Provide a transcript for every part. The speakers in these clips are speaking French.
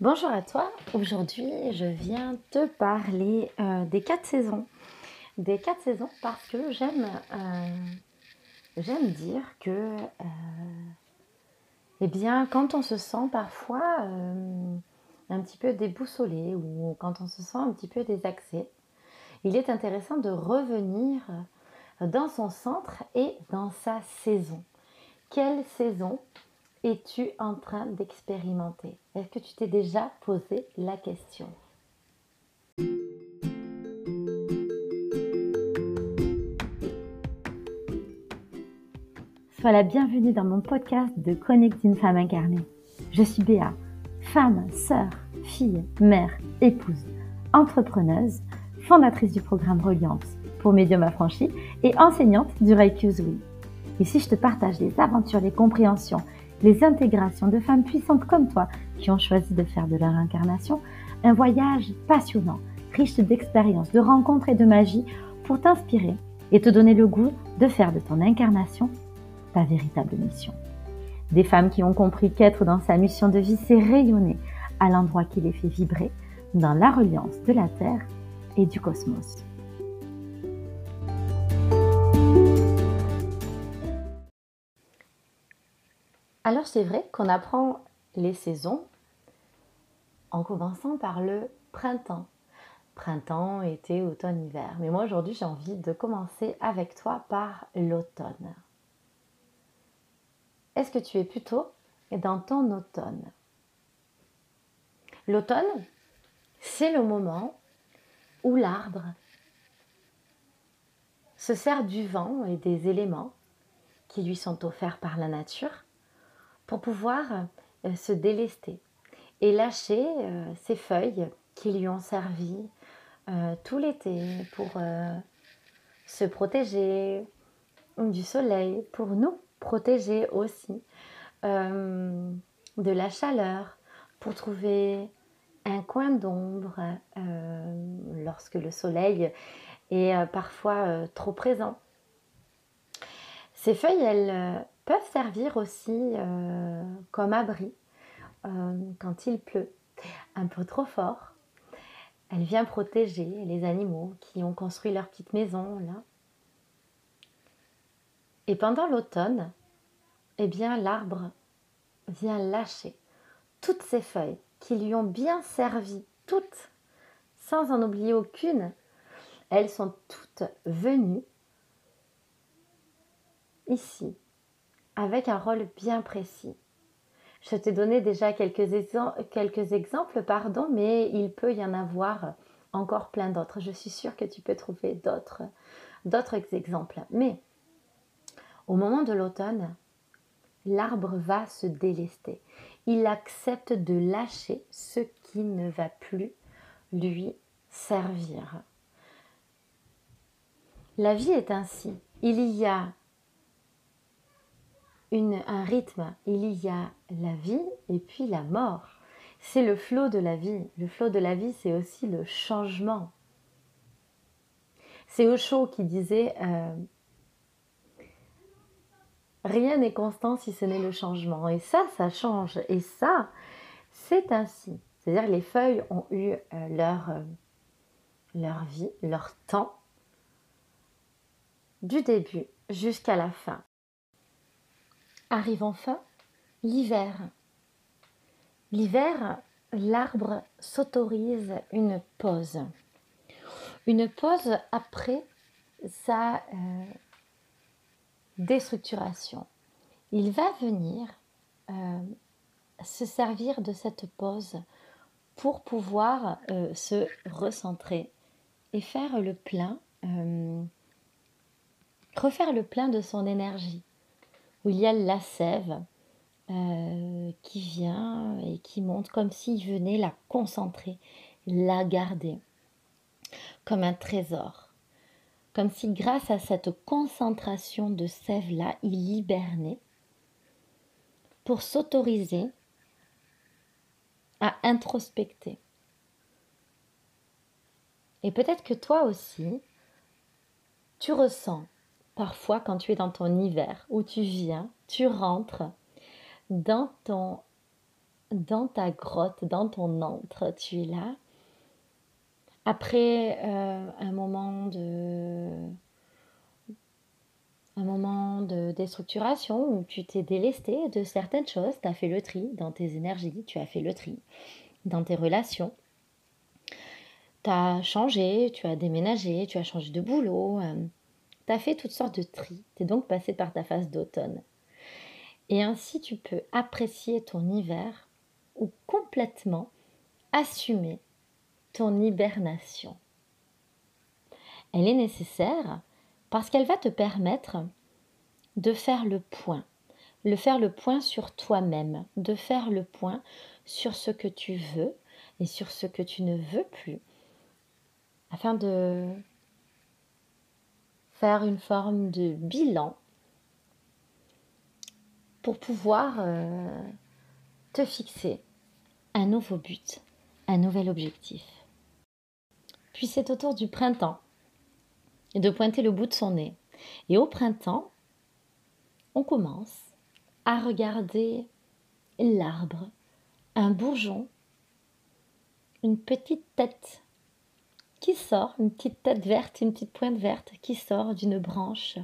Bonjour à toi, aujourd'hui je viens te parler euh, des quatre saisons. Des quatre saisons parce que j'aime euh, dire que euh, eh bien quand on se sent parfois un petit peu déboussolé ou quand on se sent un petit peu désaxé, il est intéressant de revenir dans son centre et dans sa saison. Quelle saison es-tu en train d'expérimenter? Est-ce que tu t'es déjà posé la question? Sois la bienvenue dans mon podcast de Connect une femme incarnée. Je suis Béa, femme, sœur, fille, mère, épouse, entrepreneuse, fondatrice du programme Reliance pour médium affranchi et enseignante du Reiki Usui. Ici, je te partage les aventures, les compréhensions les intégrations de femmes puissantes comme toi qui ont choisi de faire de leur incarnation un voyage passionnant, riche d'expériences, de rencontres et de magie pour t'inspirer et te donner le goût de faire de ton incarnation ta véritable mission. Des femmes qui ont compris qu'être dans sa mission de vie, c'est rayonner à l'endroit qui les fait vibrer dans la reliance de la Terre et du cosmos. Alors c'est vrai qu'on apprend les saisons en commençant par le printemps. Printemps, été, automne, hiver. Mais moi aujourd'hui j'ai envie de commencer avec toi par l'automne. Est-ce que tu es plutôt dans ton automne? L'automne, c'est le moment où l'arbre se sert du vent et des éléments qui lui sont offerts par la nature pour pouvoir euh, se délester et lâcher euh, ces feuilles qui lui ont servi euh, tout l'été pour se protéger du soleil, pour nous protéger aussi de la chaleur, pour trouver un coin d'ombre lorsque le soleil est parfois trop présent. Ces feuilles, elles peuvent servir aussi euh, comme abri euh, quand il pleut un peu trop fort. Elle vient protéger les animaux qui ont construit leur petite maison là. Et pendant l'automne, eh bien l'arbre vient lâcher toutes ces feuilles qui lui ont bien servi, toutes, sans en oublier aucune. Elles sont toutes venues ici avec un rôle bien précis. Je t'ai donné déjà quelques, exemples, pardon, mais il peut y en avoir encore plein d'autres. Je suis sûre que tu peux trouver d'autres exemples. Mais au moment de l'automne, l'arbre va se délester. Il accepte de lâcher ce qui ne va plus lui servir. La vie est ainsi. Il y a un rythme. Il y a la vie et puis la mort. C'est le flot de la vie. Le flot de la vie, c'est aussi le changement. C'est Osho qui disait euh, Rien n'est constant si ce n'est le changement. Et ça, ça change. Et ça, c'est ainsi. C'est-à-dire les feuilles ont eu euh, euh, leur vie, leur temps, du début jusqu'à la fin. Arrive enfin l'hiver. L'hiver, l'arbre s'autorise une pause. Une pause après sa euh, déstructuration. Il va venir euh, se servir de cette pause pour pouvoir euh, se recentrer et faire le plein, refaire le plein de son énergie où il y a la sève euh, qui vient et qui monte comme s'il venait la concentrer, la garder comme un trésor. Comme si grâce à cette concentration de sève-là, il hibernait pour s'autoriser à introspecter. Et peut-être que toi aussi, tu ressens parfois quand tu es dans ton hiver, où tu viens, tu rentres dans ton dans ta grotte, dans ton antre, tu es là. Après euh, un moment de un moment de déstructuration où tu t'es délesté de certaines choses, tu as fait le tri dans tes énergies, tu as fait le tri dans tes relations. Tu as changé, tu as déménagé, tu as changé de boulot, euh, tu as fait toutes sortes de tri. Tu es donc passé par ta phase d'automne. Et ainsi tu peux apprécier ton hiver ou complètement assumer ton hibernation. Elle est nécessaire parce qu'elle va te permettre de faire le point, de faire le point sur toi-même, de faire le point sur ce que tu veux et sur ce que tu ne veux plus, afin de faire une forme de bilan pour pouvoir euh, te fixer un nouveau but, un nouvel objectif. Puis c'est autour du printemps de pointer le bout de son nez. Et au printemps, on commence à regarder l'arbre, un bourgeon, une petite tête sort, une petite tête verte, une petite pointe verte qui sort d'une branche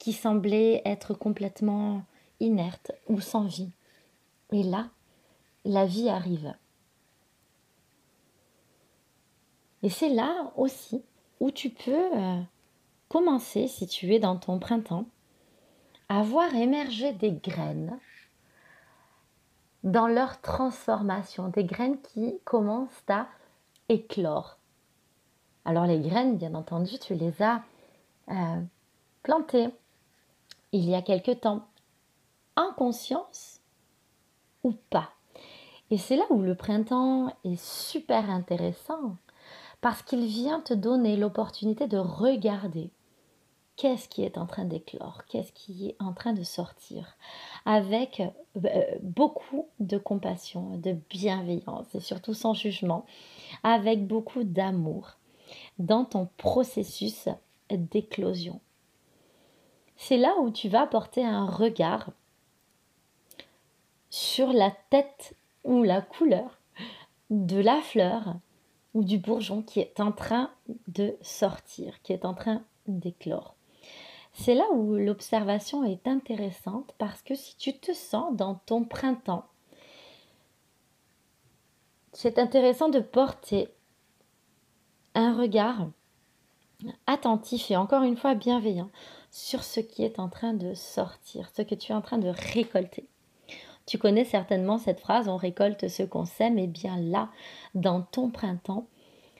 qui semblait être complètement inerte ou sans vie. Et là, la vie arrive. Et c'est là aussi où tu peux euh, commencer, si tu es dans ton printemps, à voir émerger des graines dans leur transformation, des graines qui commencent à éclore. Alors les graines, bien entendu, tu les as euh, plantées il y a quelque temps, en conscience ou pas? Et c'est là où le printemps est super intéressant, parce qu'il vient te donner l'opportunité de regarder qu'est-ce qui est en train d'éclore, qu'est-ce qui est en train de sortir, avec euh, beaucoup de compassion, de bienveillance et surtout sans jugement, avec beaucoup d'amour dans ton processus d'éclosion. C'est là où tu vas porter un regard sur la tête ou la couleur de la fleur ou du bourgeon qui est en train de sortir, qui est en train d'éclore. C'est là où l'observation est intéressante parce que si tu te sens dans ton printemps, c'est intéressant de porter un regard attentif et encore une fois bienveillant sur ce qui est en train de sortir, ce que tu es en train de récolter. Tu connais certainement cette phrase on récolte ce qu'on sème et bien là, dans ton printemps,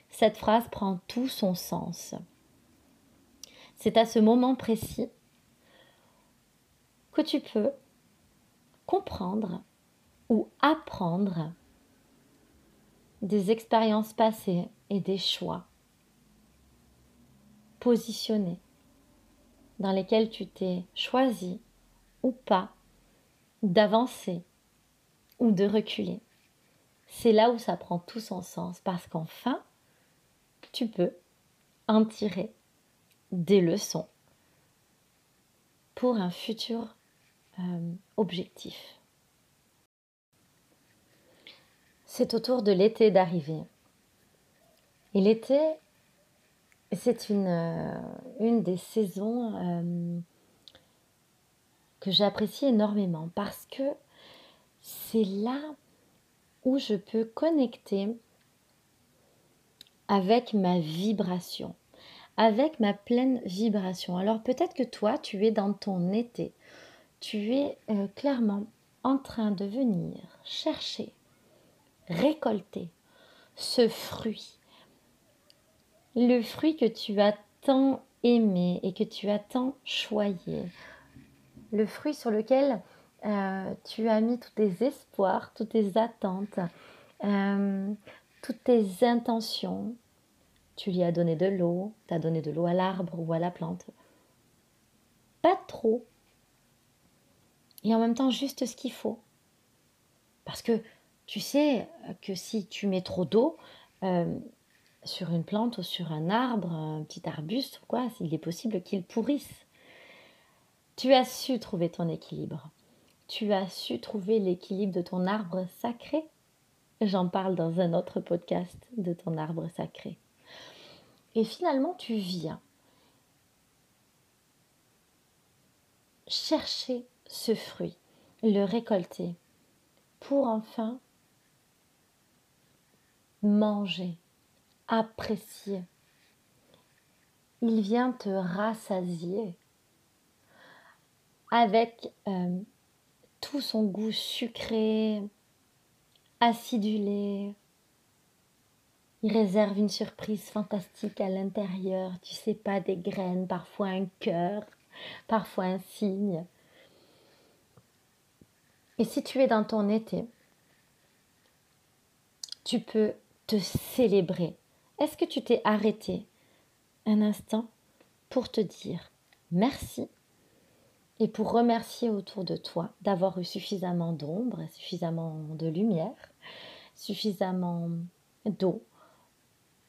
cette phrase prend tout son sens. C'est à ce moment précis que tu peux comprendre ou apprendre des expériences passées et des choix positionnés dans lesquels tu t'es choisi ou pas d'avancer ou de reculer. C'est là où ça prend tout son sens parce qu'enfin, tu peux en tirer des leçons pour un futur euh, objectif. C'est autour de l'été d'arriver. Et l'été, c'est une, euh, une des saisons euh, que j'apprécie énormément parce que c'est là où je peux connecter avec ma vibration, avec ma pleine vibration. Alors peut-être que toi, tu es dans ton été, tu es euh, clairement en train de venir chercher, récolter ce fruit, le fruit que tu as tant aimé et que tu as tant choyé, le fruit sur lequel euh, tu as mis tous tes espoirs, toutes tes attentes, euh, toutes tes intentions. Tu lui as donné de l'eau, tu as donné de l'eau à l'arbre ou à la plante. Pas trop. Et en même temps, juste ce qu'il faut. Parce que tu sais que si tu mets trop d'eau euh, sur une plante ou sur un arbre, un petit arbuste quoi, il est possible qu'il pourrisse. Tu as su trouver ton équilibre. tu as su trouver l'équilibre de ton arbre sacré J'en parle dans un autre podcast de ton arbre sacré. Et finalement, tu viens chercher ce fruit, le récolter, pour enfin manger, apprécier. Il vient te rassasier avec euh, tout son goût sucré, acidulé. Il réserve une surprise fantastique à l'intérieur, tu sais pas, des graines, parfois un cœur, parfois un signe. Et si tu es dans ton été, tu peux célébrer. Est-ce que tu t'es arrêté un instant pour te dire merci et pour remercier autour de toi d'avoir eu suffisamment d'ombre, suffisamment de lumière, suffisamment d'eau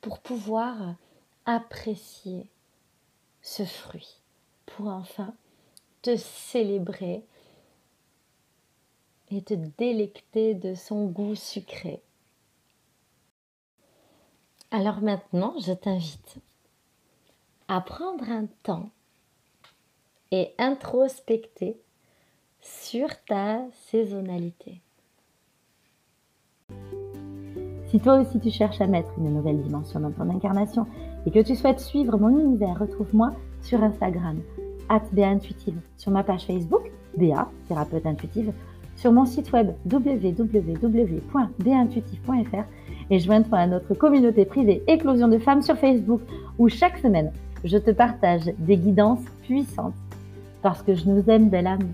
pour pouvoir apprécier ce fruit, pour enfin te célébrer et te délecter de son goût sucré? Alors maintenant, je t'invite à prendre un temps et introspecter sur ta saisonnalité. Si toi aussi tu cherches à mettre une nouvelle dimension dans ton incarnation et que tu souhaites suivre mon univers, retrouve-moi sur Instagram, Intuitive, sur ma page Facebook, Béa, thérapeute intuitive, sur mon site web www.béintuitive.fr et joins-toi à notre communauté privée Éclosion de femmes sur Facebook où chaque semaine je te partage des guidances puissantes parce que je nous aime, belle âme.